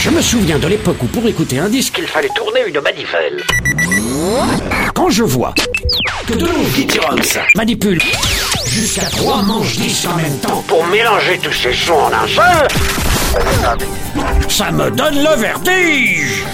Je me souviens de l'époque où pour écouter un disque, il fallait tourner une manivelle. Quand je vois que deux Kitty manipulent jusqu'à trois manches disques en même temps pour mélanger tous ces sons en un seul, ça me donne le vertige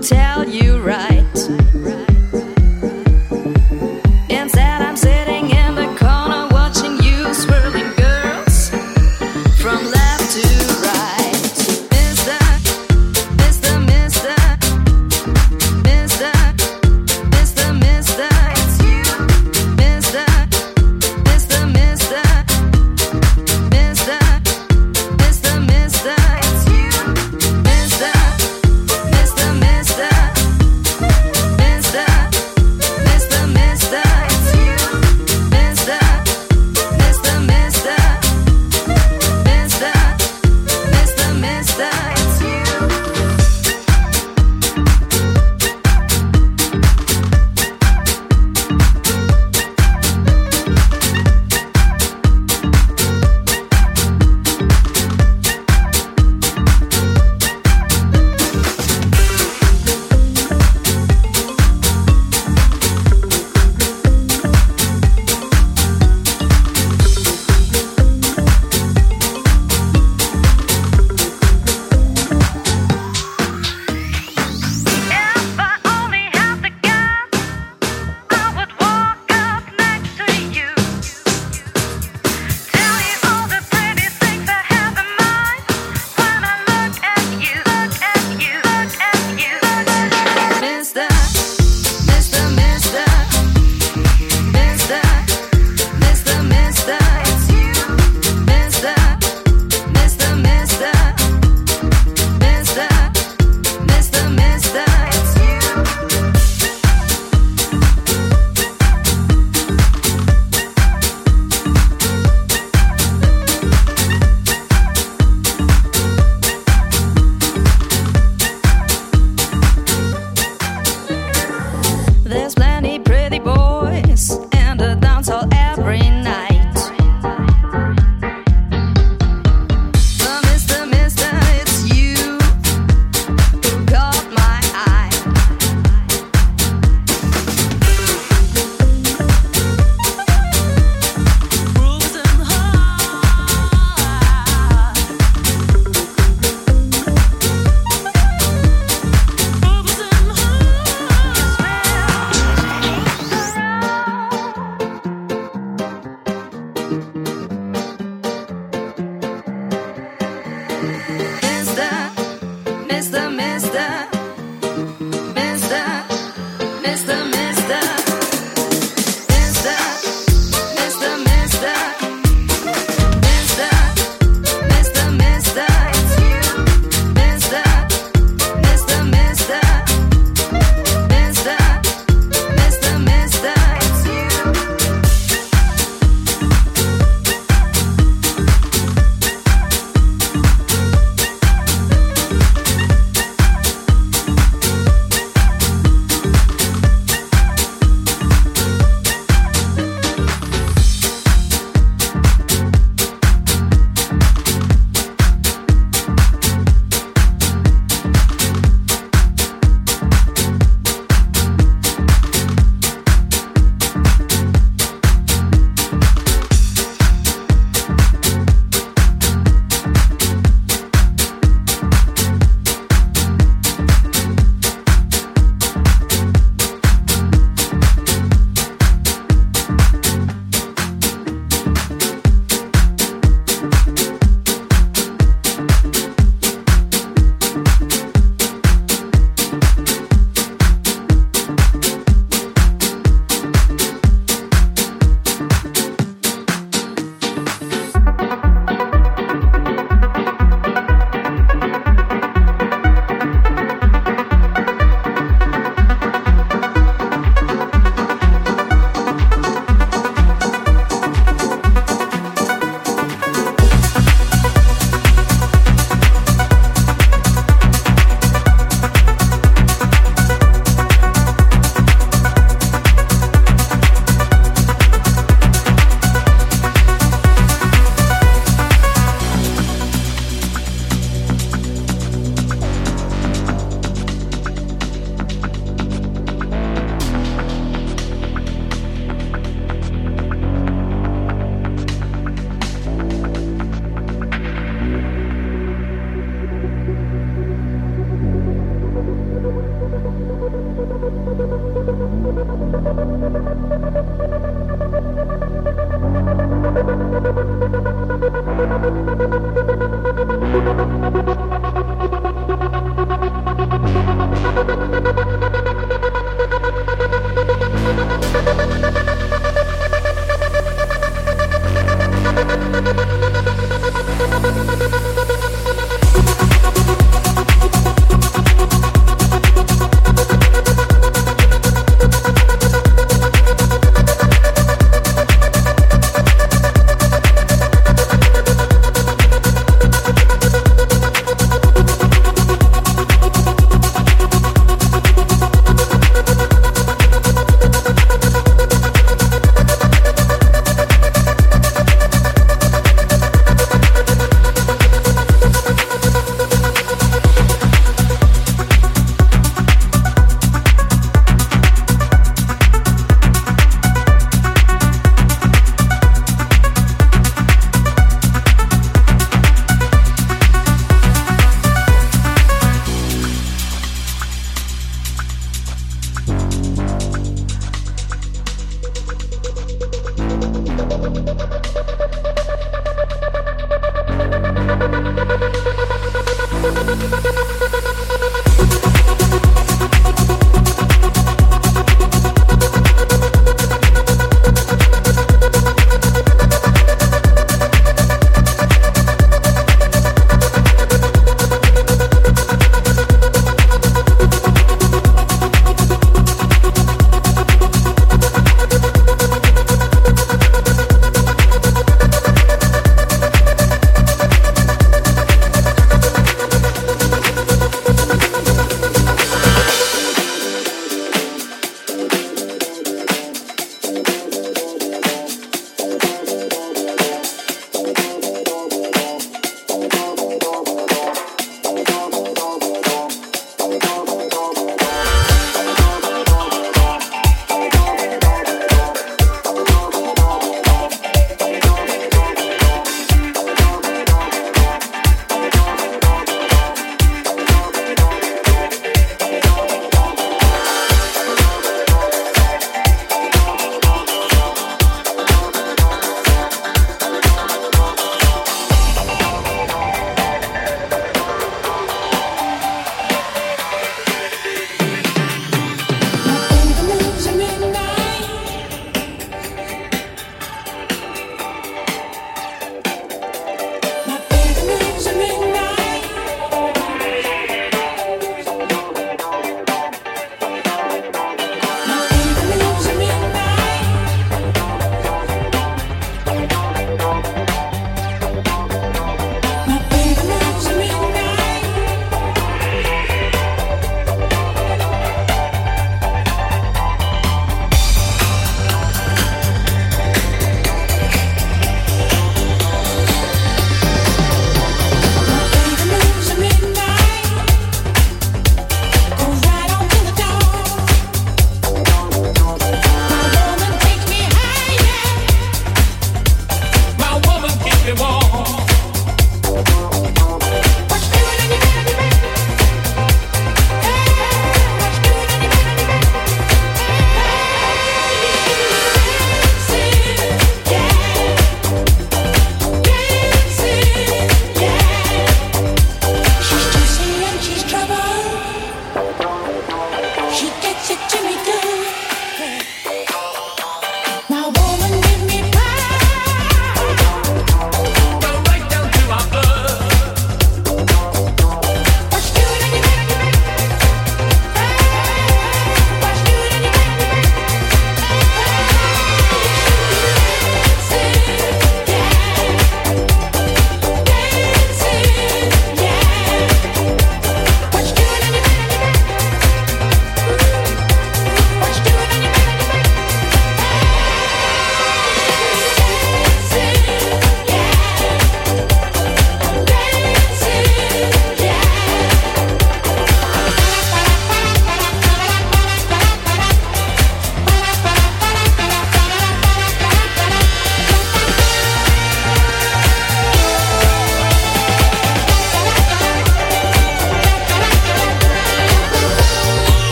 tell you right.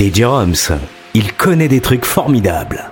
DJ Roms, il connaît des trucs formidables.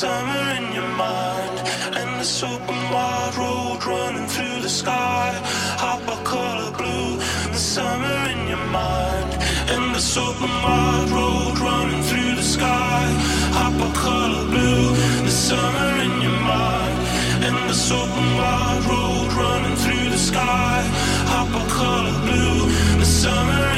Summer in your mind. Endless open wide road running through the sky. Hypercolour blue, the summer in your mind. Endless open wide road running through the sky. Hypercolour blue, the summer in your mind. Endless open wide road running through the sky. Hopper color blue, the summer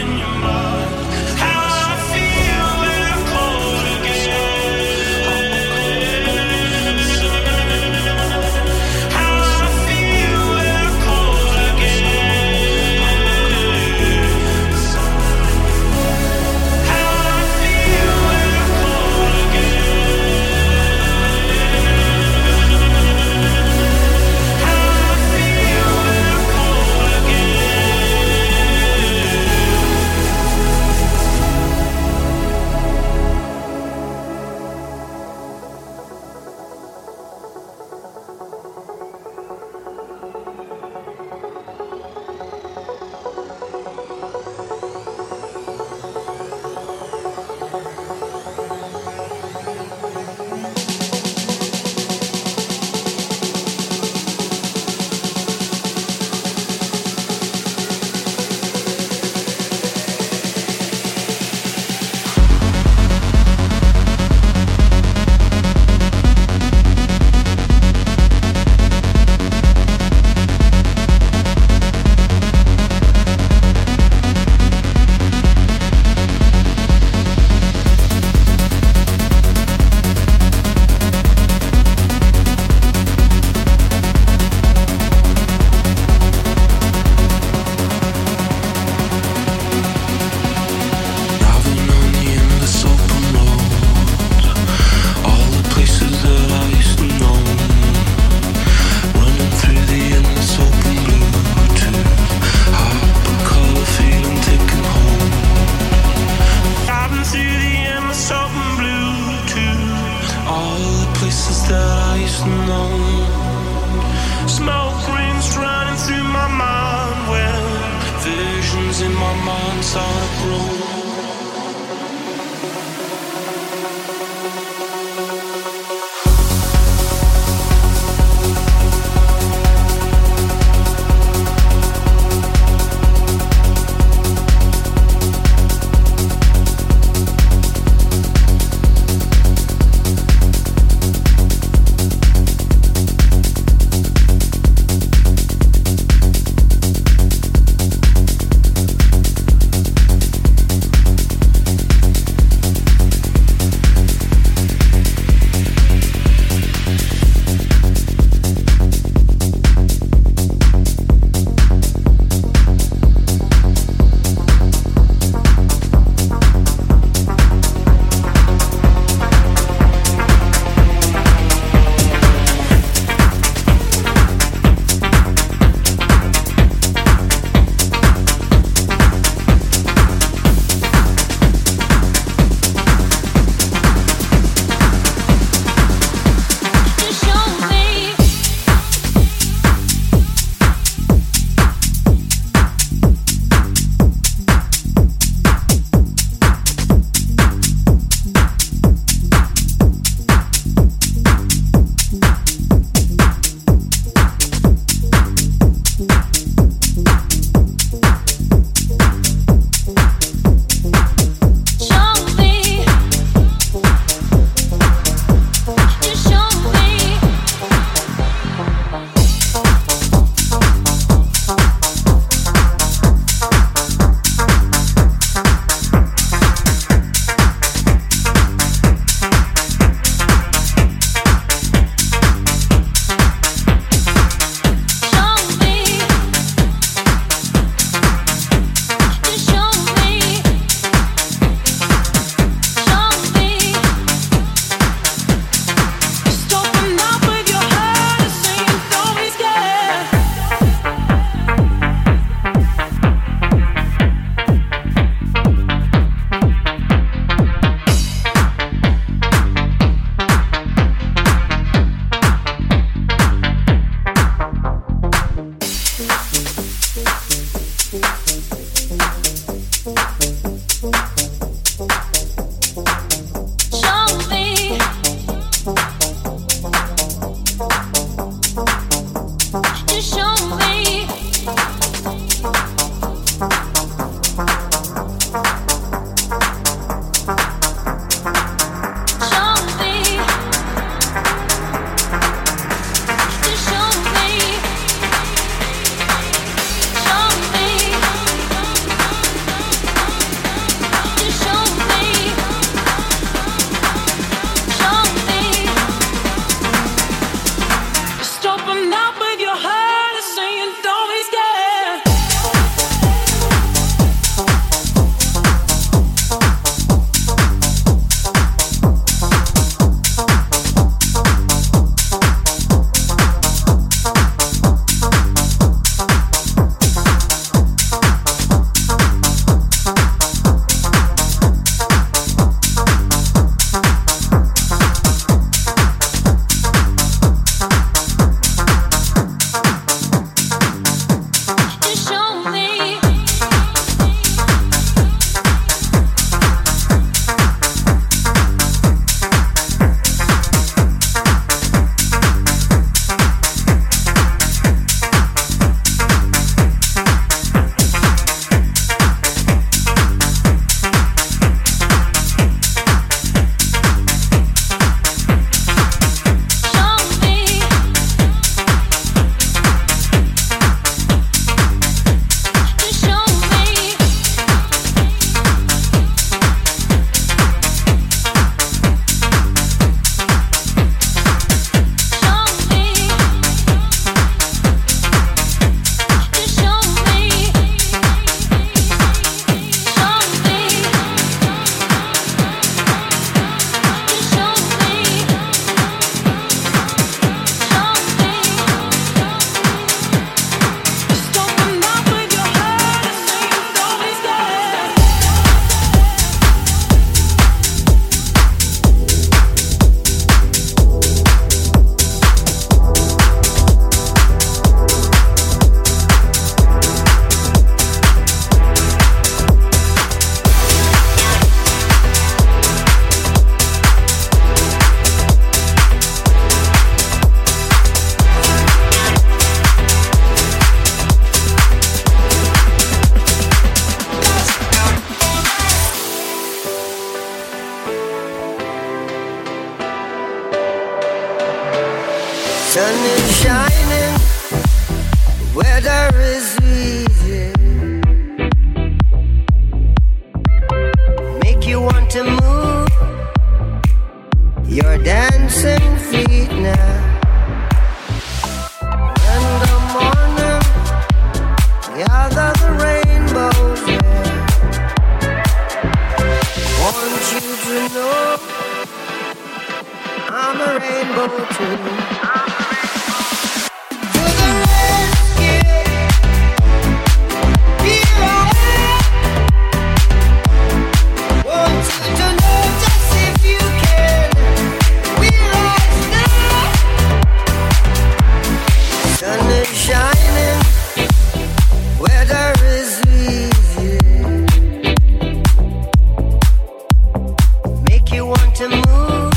you want to move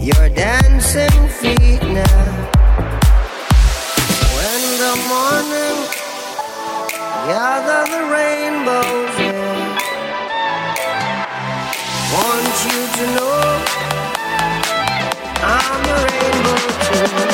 your dancing feet now. When the morning the rainbows want you to know I'm a rainbow too.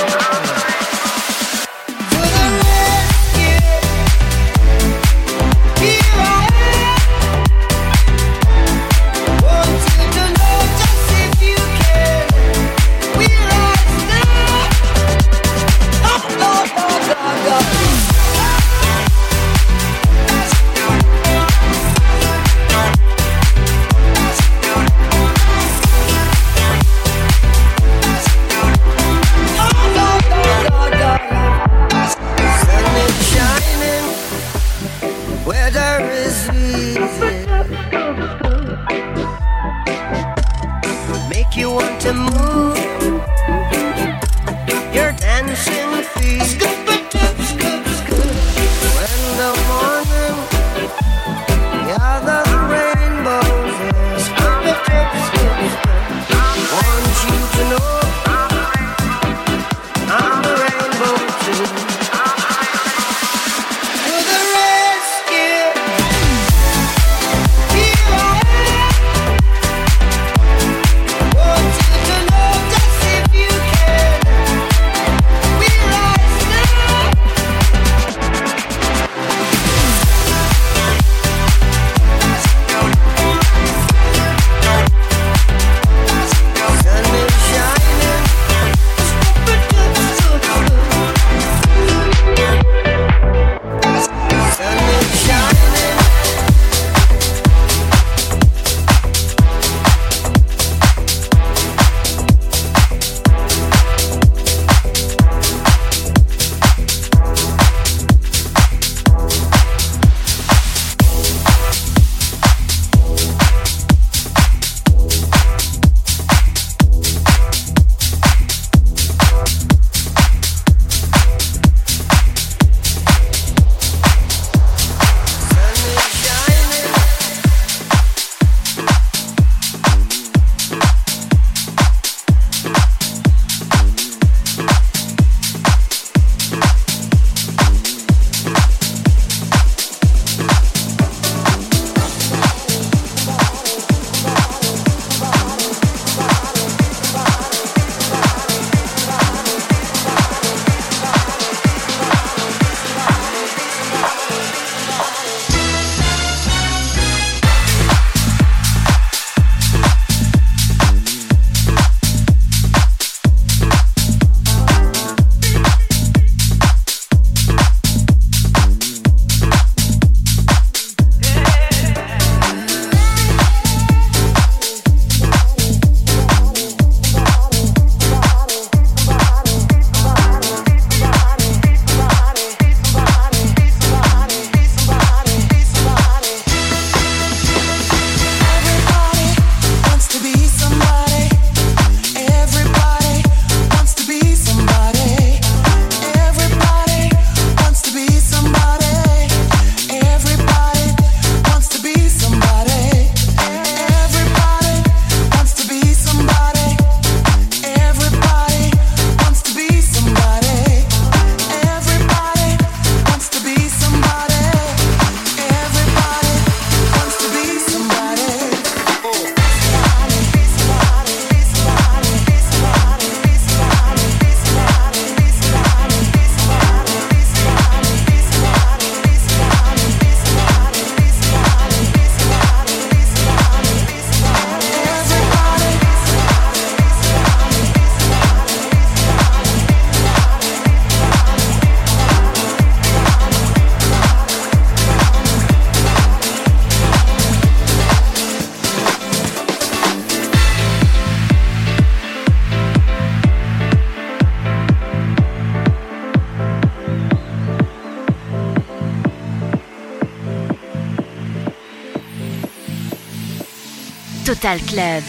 Club.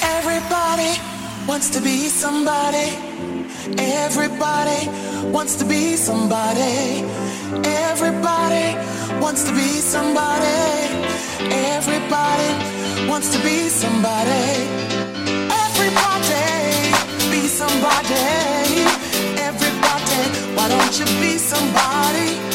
Everybody wants to be somebody. Everybody wants to be somebody. Everybody wants to be somebody. Everybody wants to be somebody. Everybody be somebody. Everybody, why don't you be somebody?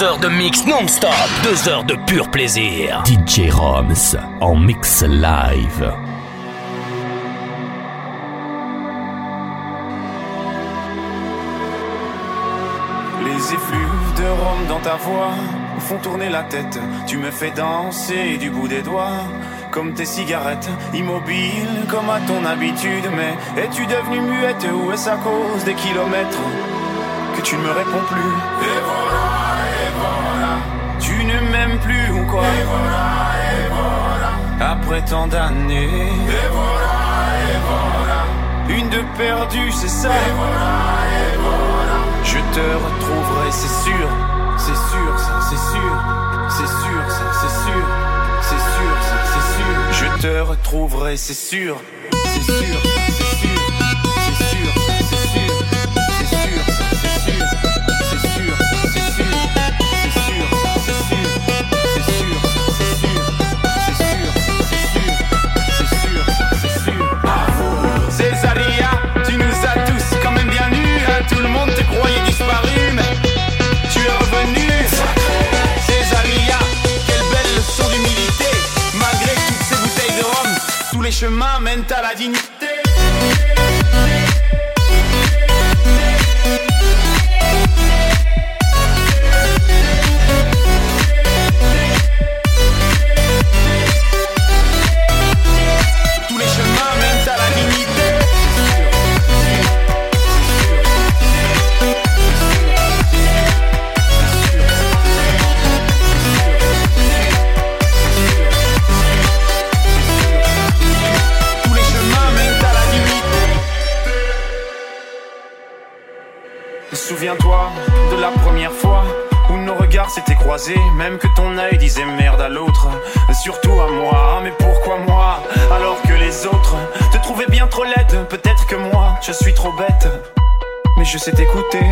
Deux heures de mix non-stop, deux heures de pur plaisir. DJ Roms en mix live. Les effluves de Rome dans ta voix font tourner la tête. Tu me fais danser du bout des doigts. Comme tes cigarettes, immobile comme à ton habitude. Mais es-tu devenue muette ou est-ce à cause des kilomètres que tu ne me réponds plus? Et voilà, ou quoi. Après tant d'années. Une de perdue, c'est ça. Je te retrouverai, c'est sûr. C'est sûr, ça, c'est sûr. C'est sûr, ça, c'est sûr. C'est sûr, ça, c'est sûr. Je te retrouverai, c'est sûr. C'est sûr, chemins mènent à la dignité. Même que ton œil disait merde à l'autre, surtout à moi. Mais pourquoi moi? Alors que les autres te trouvaient bien trop laide Peut-être que moi je suis trop bête, mais je sais t'écouter.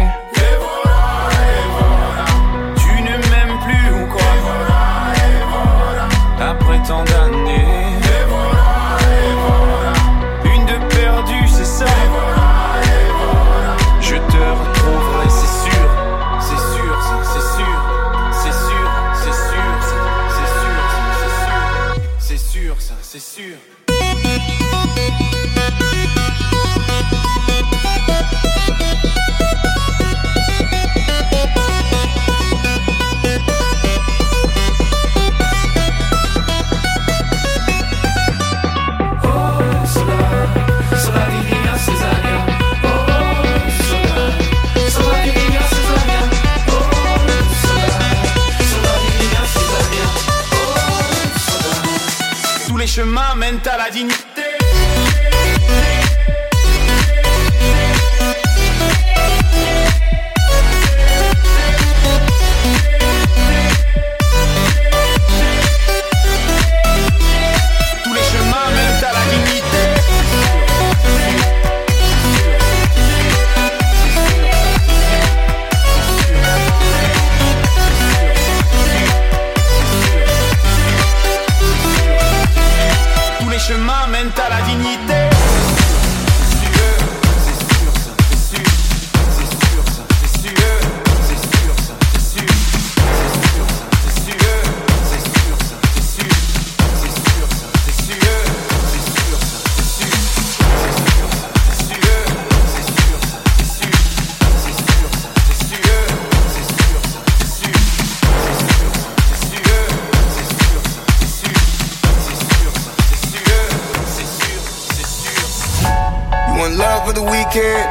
Want love for the weekend?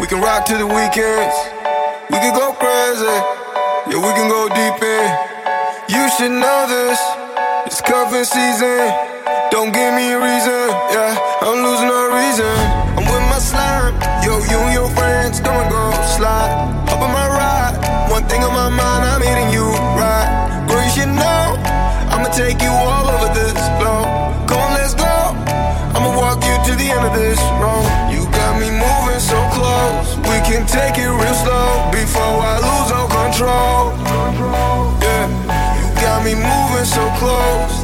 We can rock to the weekends. We can go crazy. Yeah, we can go deep in. You should know this. It's cuffing season. Don't give me a reason. Close.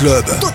Club.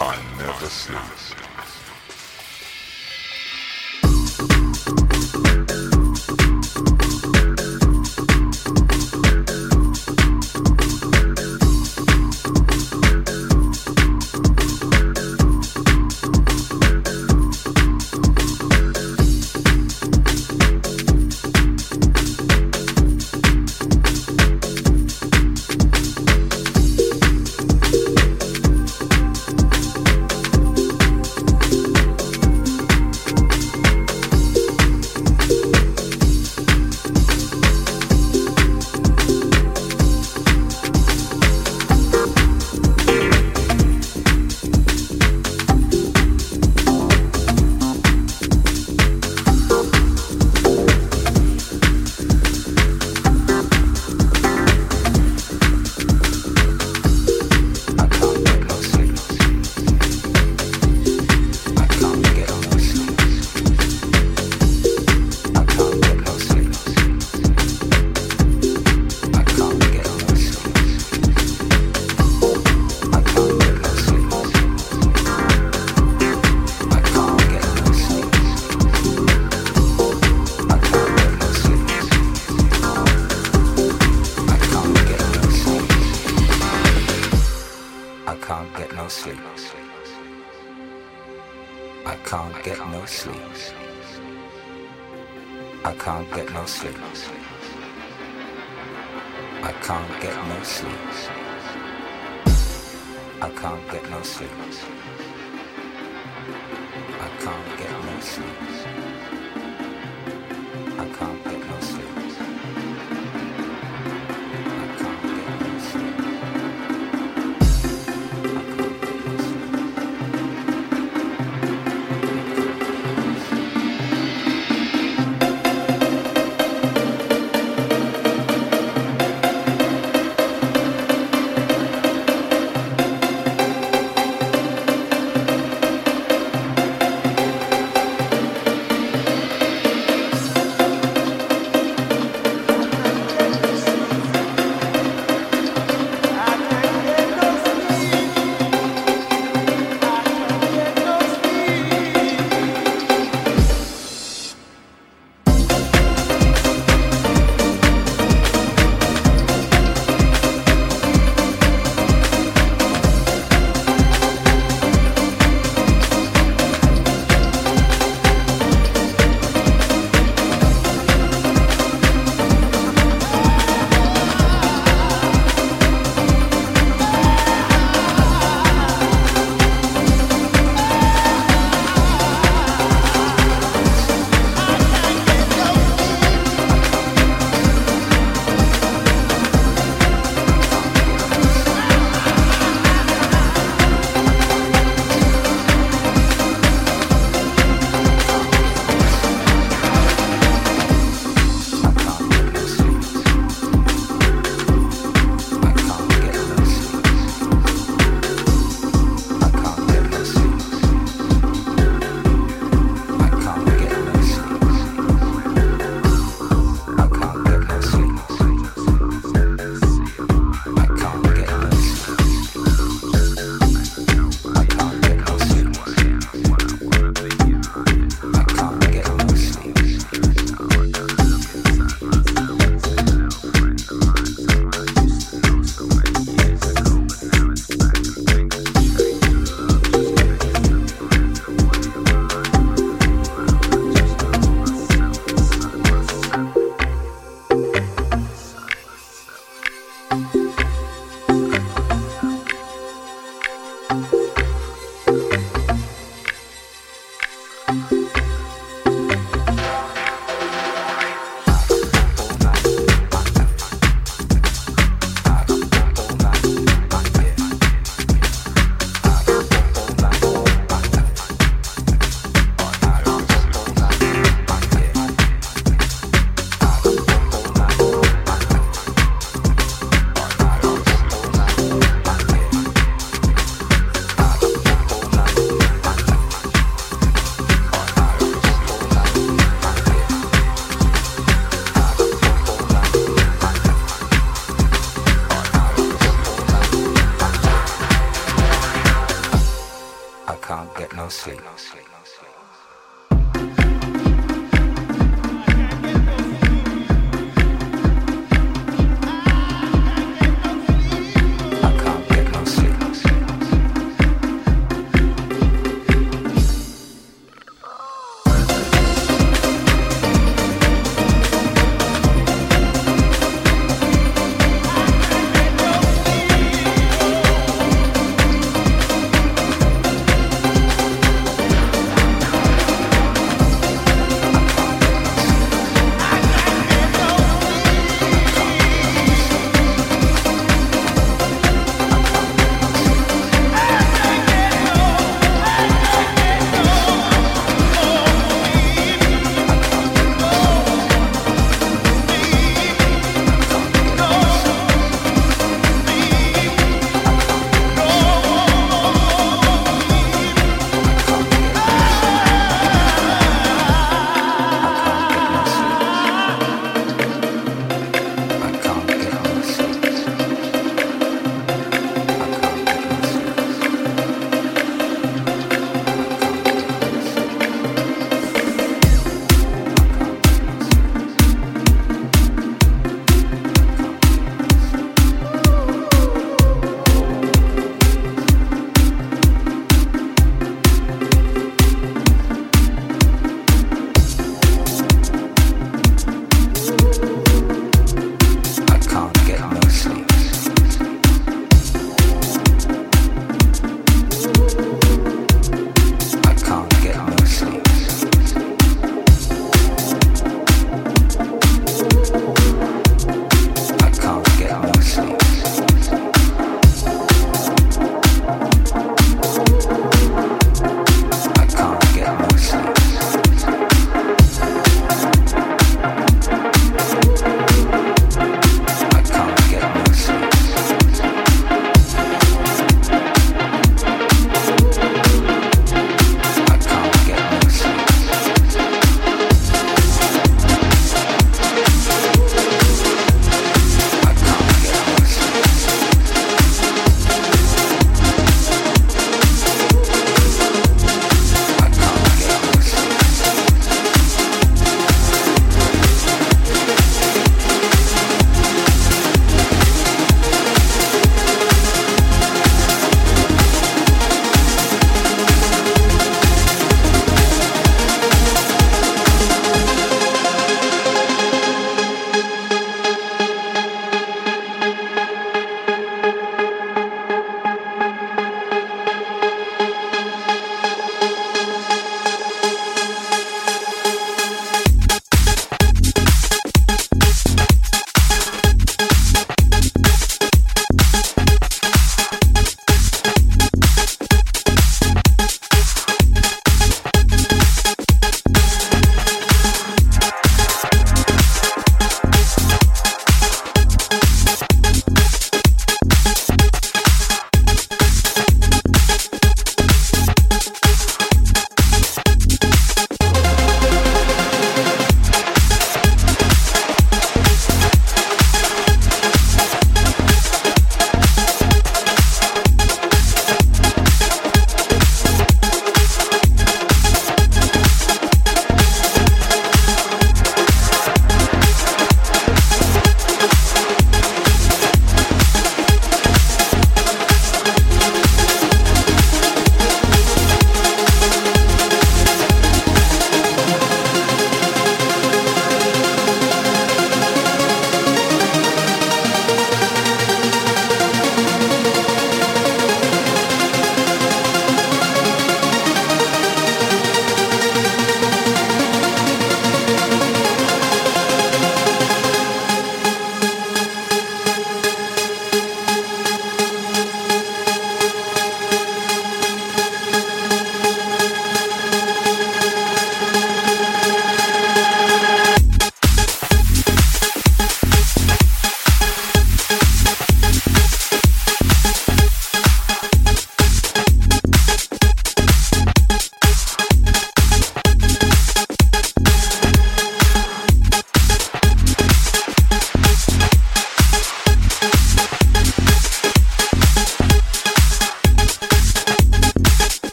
I never sleep.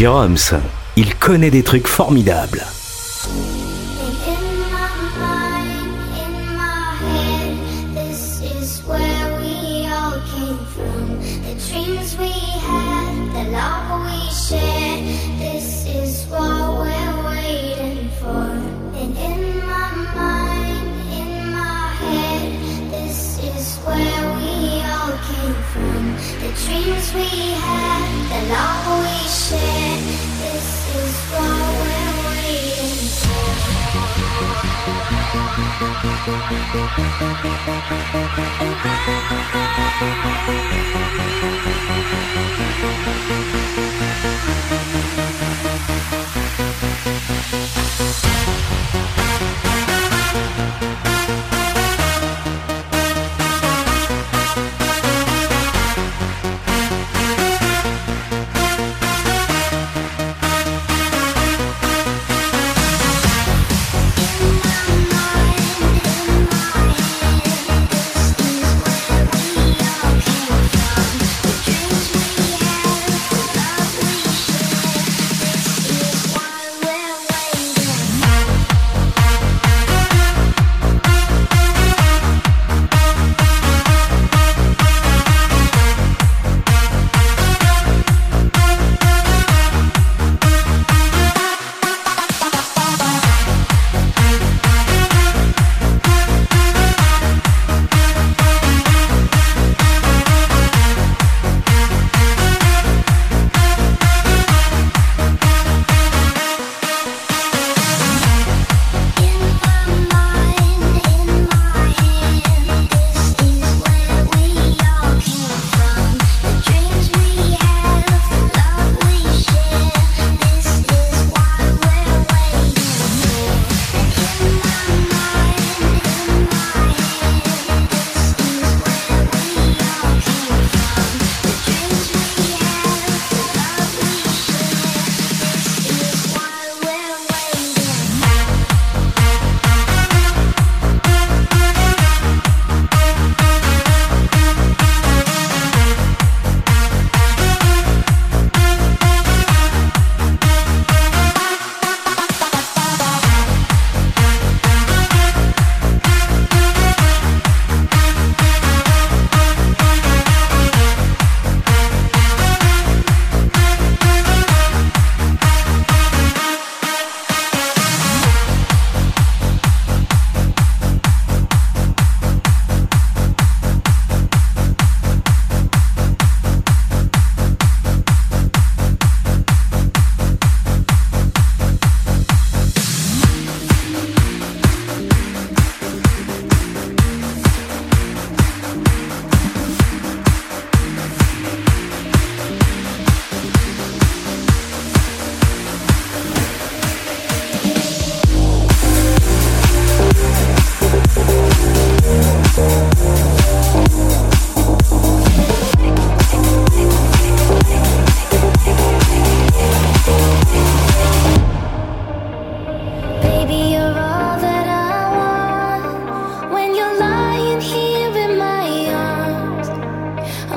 Drums, il connaît des trucs formidables.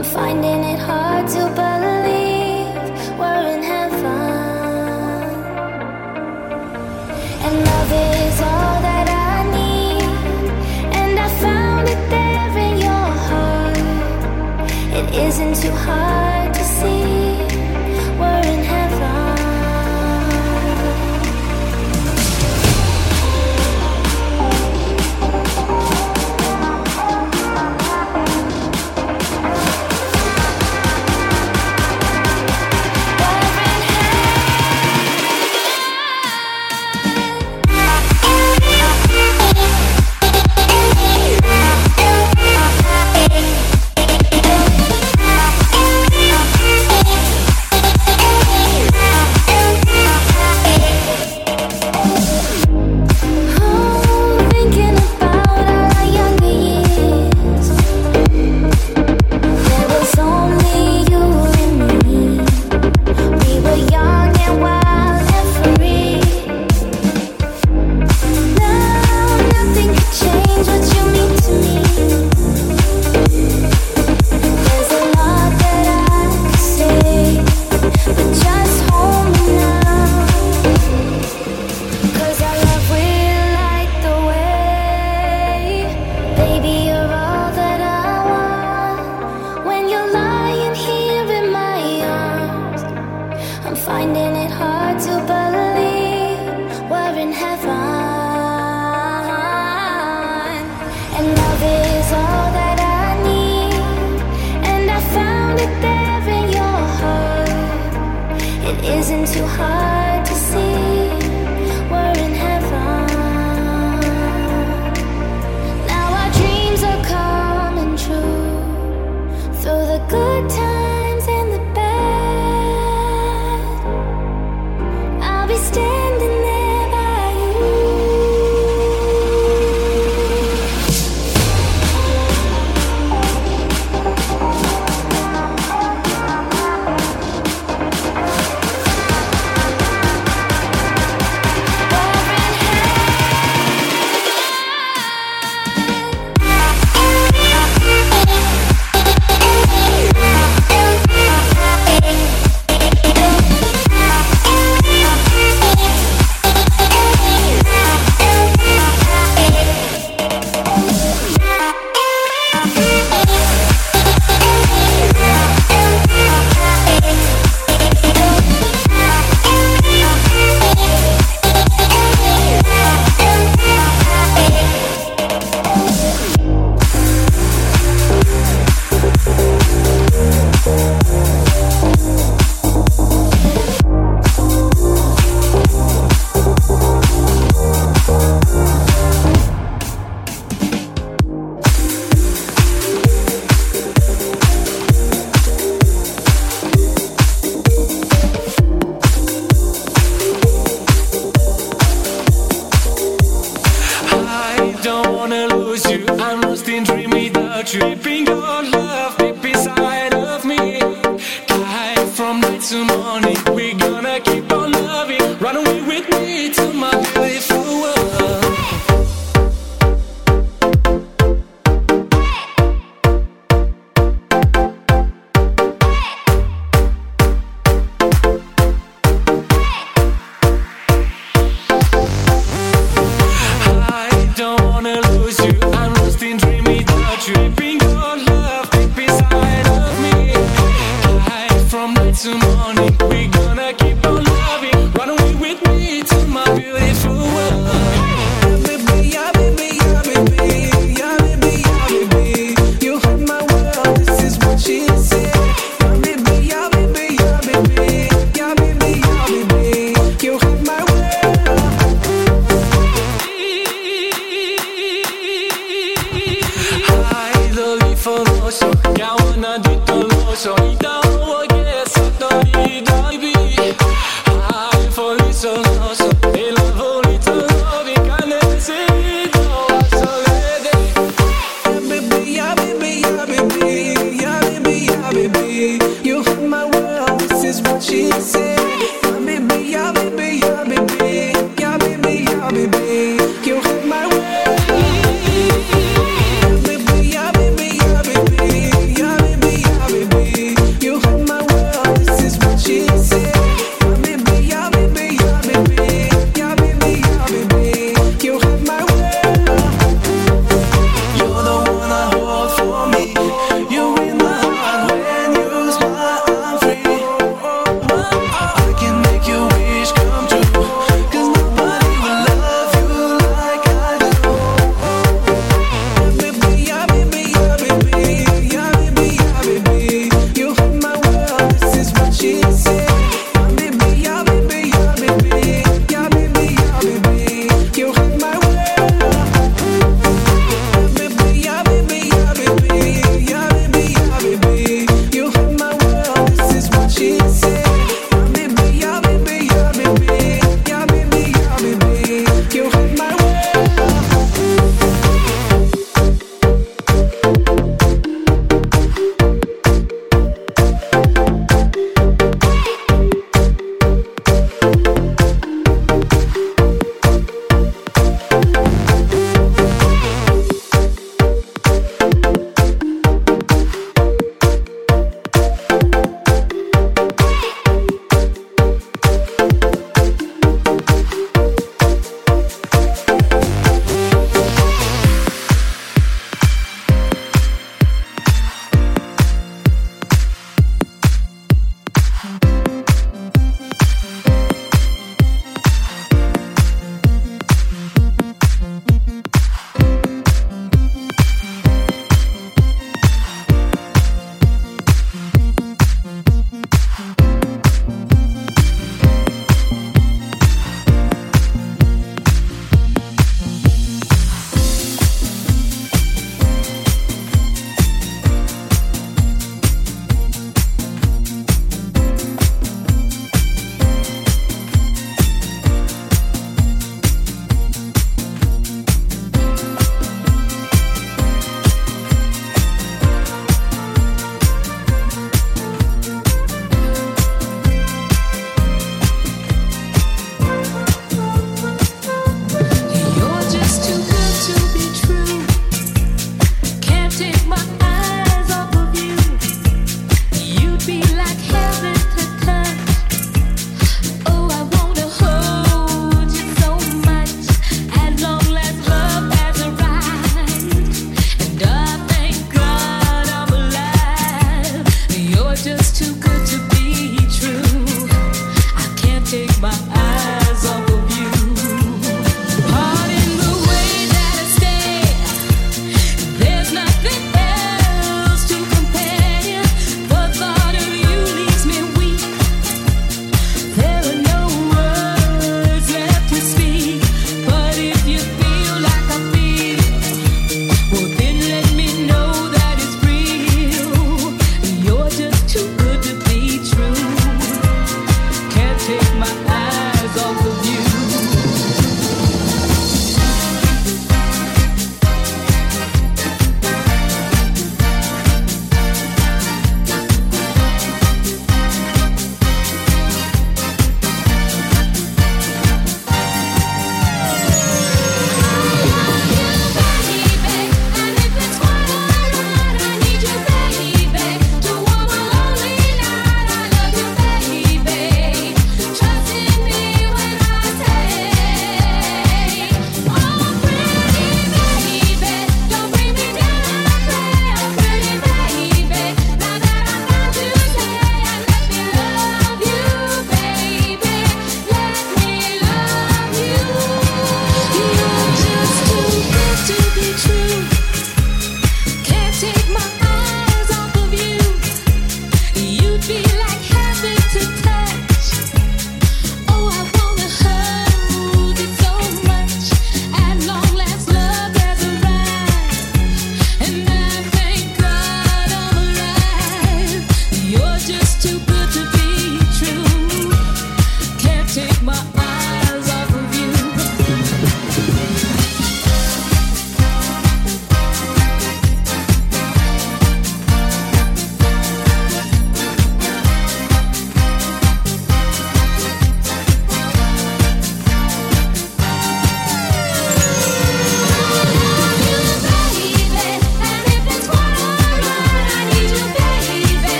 I'm finding it hard to believe we're in heaven. And love is all that I need. And I found it there in your heart. It isn't too hard.